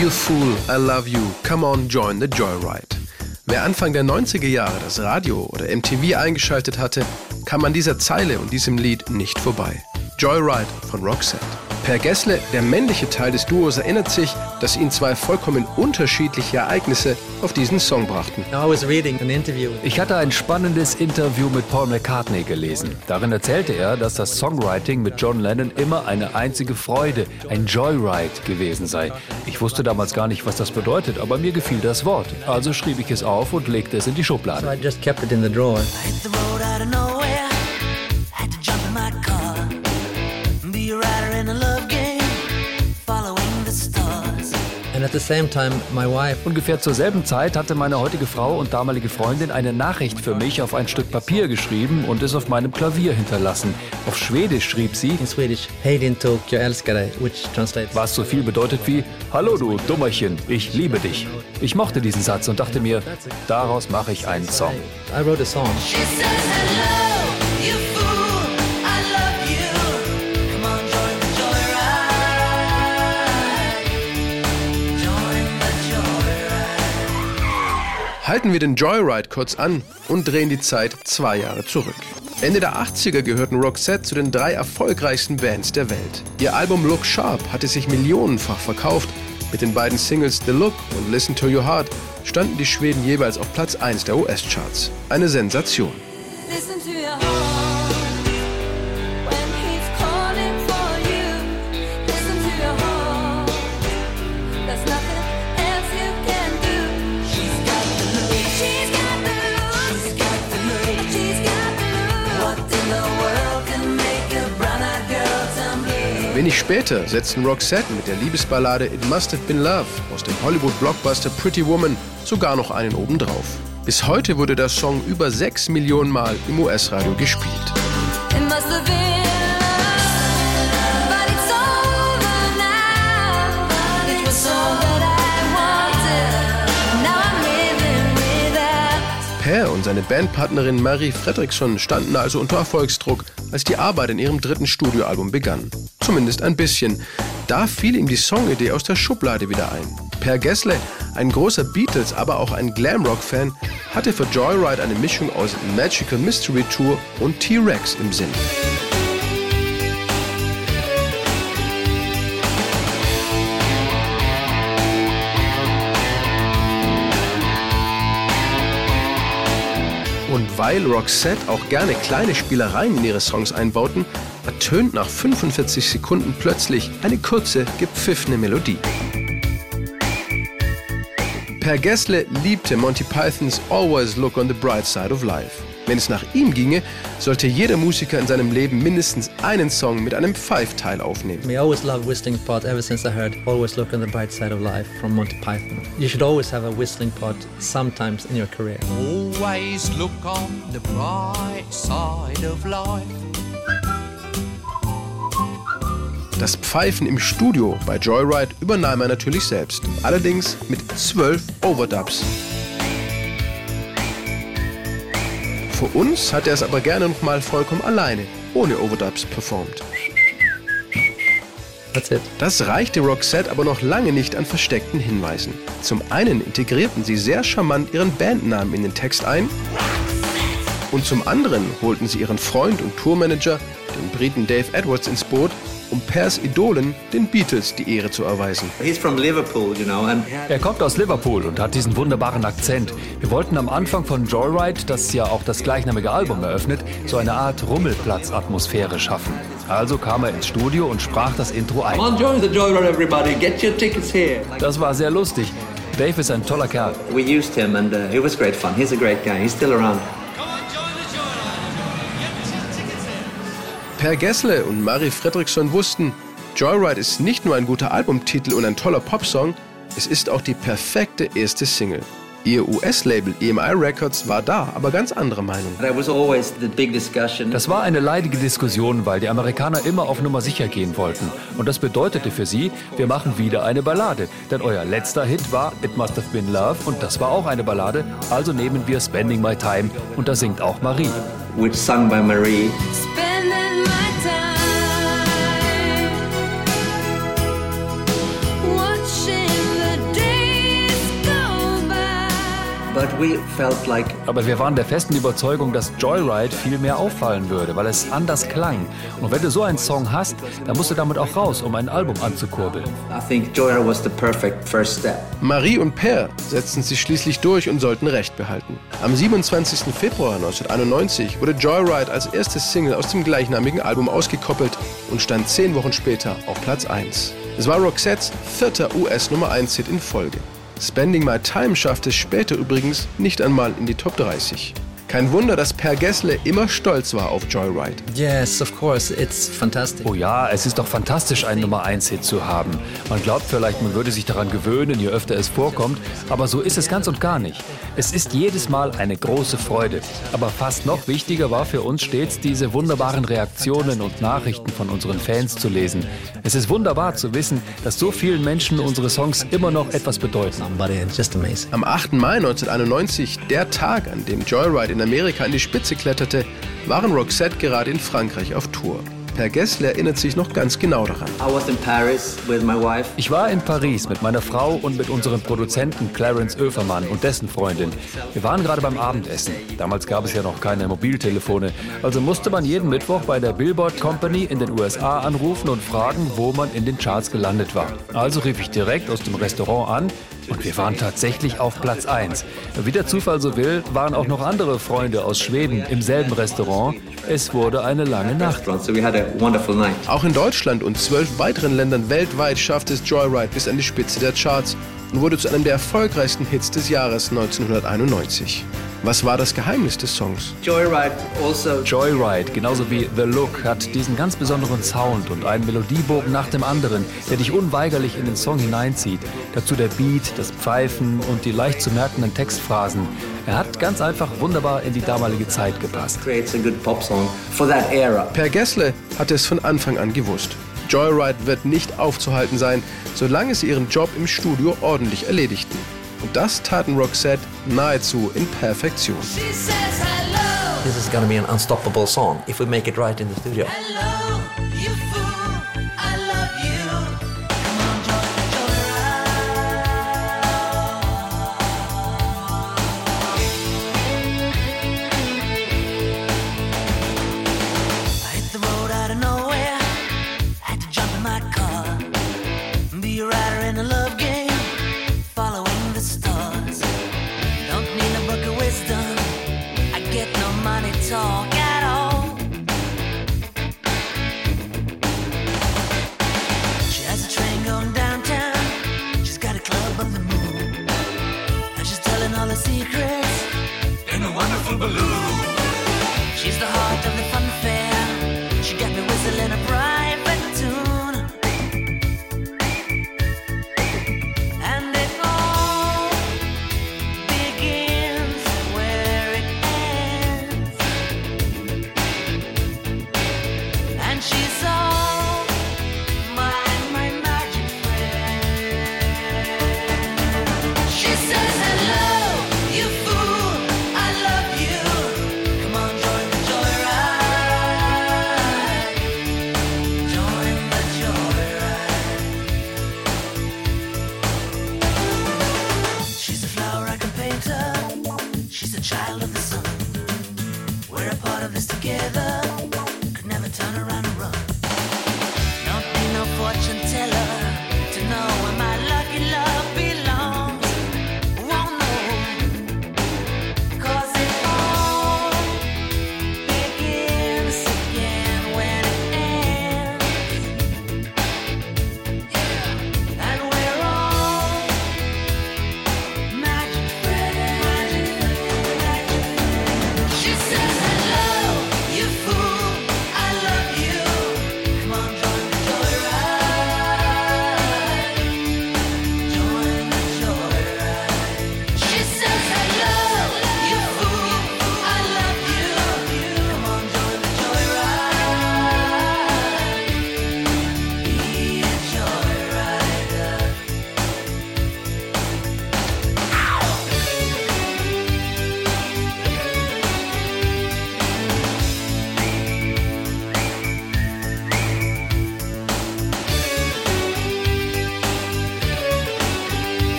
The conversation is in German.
You Fool, I Love You, Come On, Join the Joyride. Wer Anfang der 90er Jahre das Radio oder MTV eingeschaltet hatte, kam an dieser Zeile und diesem Lied nicht vorbei. Joyride von Roxette. Per Gessle, der männliche Teil des Duos, erinnert sich, dass ihn zwei vollkommen unterschiedliche Ereignisse auf diesen Song brachten. Ich hatte ein spannendes Interview mit Paul McCartney gelesen. Darin erzählte er, dass das Songwriting mit John Lennon immer eine einzige Freude, ein Joyride gewesen sei. Ich wusste damals gar nicht, was das bedeutet, aber mir gefiel das Wort. Also schrieb ich es auf und legte es in die Schublade. So I just kept it in the drawer. Ungefähr zur selben Zeit hatte meine heutige Frau und damalige Freundin eine Nachricht für mich auf ein Stück Papier geschrieben und es auf meinem Klavier hinterlassen. Auf Schwedisch schrieb sie, In Swedish, Hej din tok, jag älskar dig, which translates was so viel bedeutet wie Hallo du Dummerchen, ich liebe dich. Ich mochte diesen Satz und dachte mir, daraus mache ich einen Song. I wrote a song. Halten wir den Joyride kurz an und drehen die Zeit zwei Jahre zurück. Ende der 80er gehörten Roxette zu den drei erfolgreichsten Bands der Welt. Ihr Album Look Sharp hatte sich millionenfach verkauft. Mit den beiden Singles The Look und Listen to Your Heart standen die Schweden jeweils auf Platz 1 der US-Charts. Eine Sensation. Wenig später setzten Roxette mit der Liebesballade It Must Have Been Love aus dem Hollywood-Blockbuster Pretty Woman sogar noch einen obendrauf. Bis heute wurde der Song über 6 Millionen Mal im US-Radio gespielt. Seine Bandpartnerin Marie Fredriksson standen also unter Erfolgsdruck, als die Arbeit in ihrem dritten Studioalbum begann zumindest ein bisschen. Da fiel ihm die Songidee aus der Schublade wieder ein. Per Gessle, ein großer Beatles, aber auch ein Glamrock-Fan, hatte für Joyride eine Mischung aus Magical Mystery Tour und T-Rex im Sinn. Und weil Roxette auch gerne kleine Spielereien in ihre Songs einbauten, ertönt nach 45 Sekunden plötzlich eine kurze, gepfiffene Melodie. Per Gessle liebte Monty Pythons Always Look on the Bright Side of Life. Wenn es nach ihm ginge, sollte jeder Musiker in seinem Leben mindestens einen Song mit einem Five-Teil aufnehmen. I always loved whistling pot ever since I heard Always Look on the Bright Side of Life from Monty Python. You should always have a whistling pot sometimes in your career. Always look on the bright side of life. Das Pfeifen im Studio bei Joyride übernahm er natürlich selbst, allerdings mit zwölf Overdubs. Für uns hat er es aber gerne noch mal vollkommen alleine, ohne Overdubs performt. Das reichte Roxette aber noch lange nicht an versteckten Hinweisen. Zum einen integrierten sie sehr charmant ihren Bandnamen in den Text ein und zum anderen holten sie ihren Freund und Tourmanager, den Briten Dave Edwards, ins Boot, um Pers Idolen, den Beatles, die Ehre zu erweisen. er kommt aus Liverpool und hat diesen wunderbaren Akzent. Wir wollten am Anfang von Joyride, das ja auch das gleichnamige Album eröffnet, so eine Art Rummelplatz-Atmosphäre schaffen. Also kam er ins Studio und sprach das Intro ein. Das war sehr lustig. Dave ist ein toller Kerl. We used him and uh, it was great fun. He's a great guy. He's still around. Per Gessle und Marie Fredriksson wussten, Joyride ist nicht nur ein guter Albumtitel und ein toller Popsong, es ist auch die perfekte erste Single. Ihr US-Label EMI Records war da, aber ganz andere Meinung. Das war eine leidige Diskussion, weil die Amerikaner immer auf Nummer sicher gehen wollten. Und das bedeutete für sie, wir machen wieder eine Ballade. Denn euer letzter Hit war It Must Have Been Love und das war auch eine Ballade. Also nehmen wir Spending My Time und da singt auch Marie. Which sung by Marie. my time Aber wir waren der festen Überzeugung, dass Joyride viel mehr auffallen würde, weil es anders klang. Und wenn du so einen Song hast, dann musst du damit auch raus, um ein Album anzukurbeln. Marie und Per setzten sich schließlich durch und sollten Recht behalten. Am 27. Februar 1991 wurde Joyride als erstes Single aus dem gleichnamigen Album ausgekoppelt und stand zehn Wochen später auf Platz 1. Es war Roxettes vierter US-Nummer 1-Hit in Folge. Spending My Time schaffte es später übrigens nicht einmal in die Top 30. Kein Wunder, dass Per Gessle immer stolz war auf Joyride. Yes, of course, it's fantastic. Oh ja, es ist doch fantastisch, einen Nummer 1 Hit zu haben. Man glaubt vielleicht, man würde sich daran gewöhnen, je öfter es vorkommt, aber so ist es ganz und gar nicht. Es ist jedes Mal eine große Freude. Aber fast noch wichtiger war für uns stets, diese wunderbaren Reaktionen und Nachrichten von unseren Fans zu lesen. Es ist wunderbar zu wissen, dass so vielen Menschen unsere Songs immer noch etwas bedeuten. Am 8. Mai 1991, der Tag, an dem Joyride in in Amerika an die Spitze kletterte, waren Roxette gerade in Frankreich auf Tour. Per Gessler erinnert sich noch ganz genau daran. Ich war in Paris mit meiner Frau und mit unserem Produzenten Clarence Oefermann und dessen Freundin. Wir waren gerade beim Abendessen. Damals gab es ja noch keine Mobiltelefone. Also musste man jeden Mittwoch bei der Billboard Company in den USA anrufen und fragen, wo man in den Charts gelandet war. Also rief ich direkt aus dem Restaurant an und wir waren tatsächlich auf Platz 1. Wie der Zufall so will, waren auch noch andere Freunde aus Schweden im selben Restaurant. Es wurde eine lange Nacht. Auch in Deutschland und zwölf weiteren Ländern weltweit schaffte es Joyride bis an die Spitze der Charts und wurde zu einem der erfolgreichsten Hits des Jahres 1991. Was war das Geheimnis des Songs? Joyride, also Joyride, genauso wie The Look, hat diesen ganz besonderen Sound und einen Melodiebogen nach dem anderen, der dich unweigerlich in den Song hineinzieht. Dazu der Beat, das Pfeifen und die leicht zu merkenden Textphrasen. Er hat ganz einfach wunderbar in die damalige Zeit gepasst. Per Gessle hat es von Anfang an gewusst. Joyride wird nicht aufzuhalten sein, solange sie ihren Job im Studio ordentlich erledigten. Und das taten Roxette nahezu in Perfektion. This is gonna be an unstoppable song if we make it right in the studio. Hello.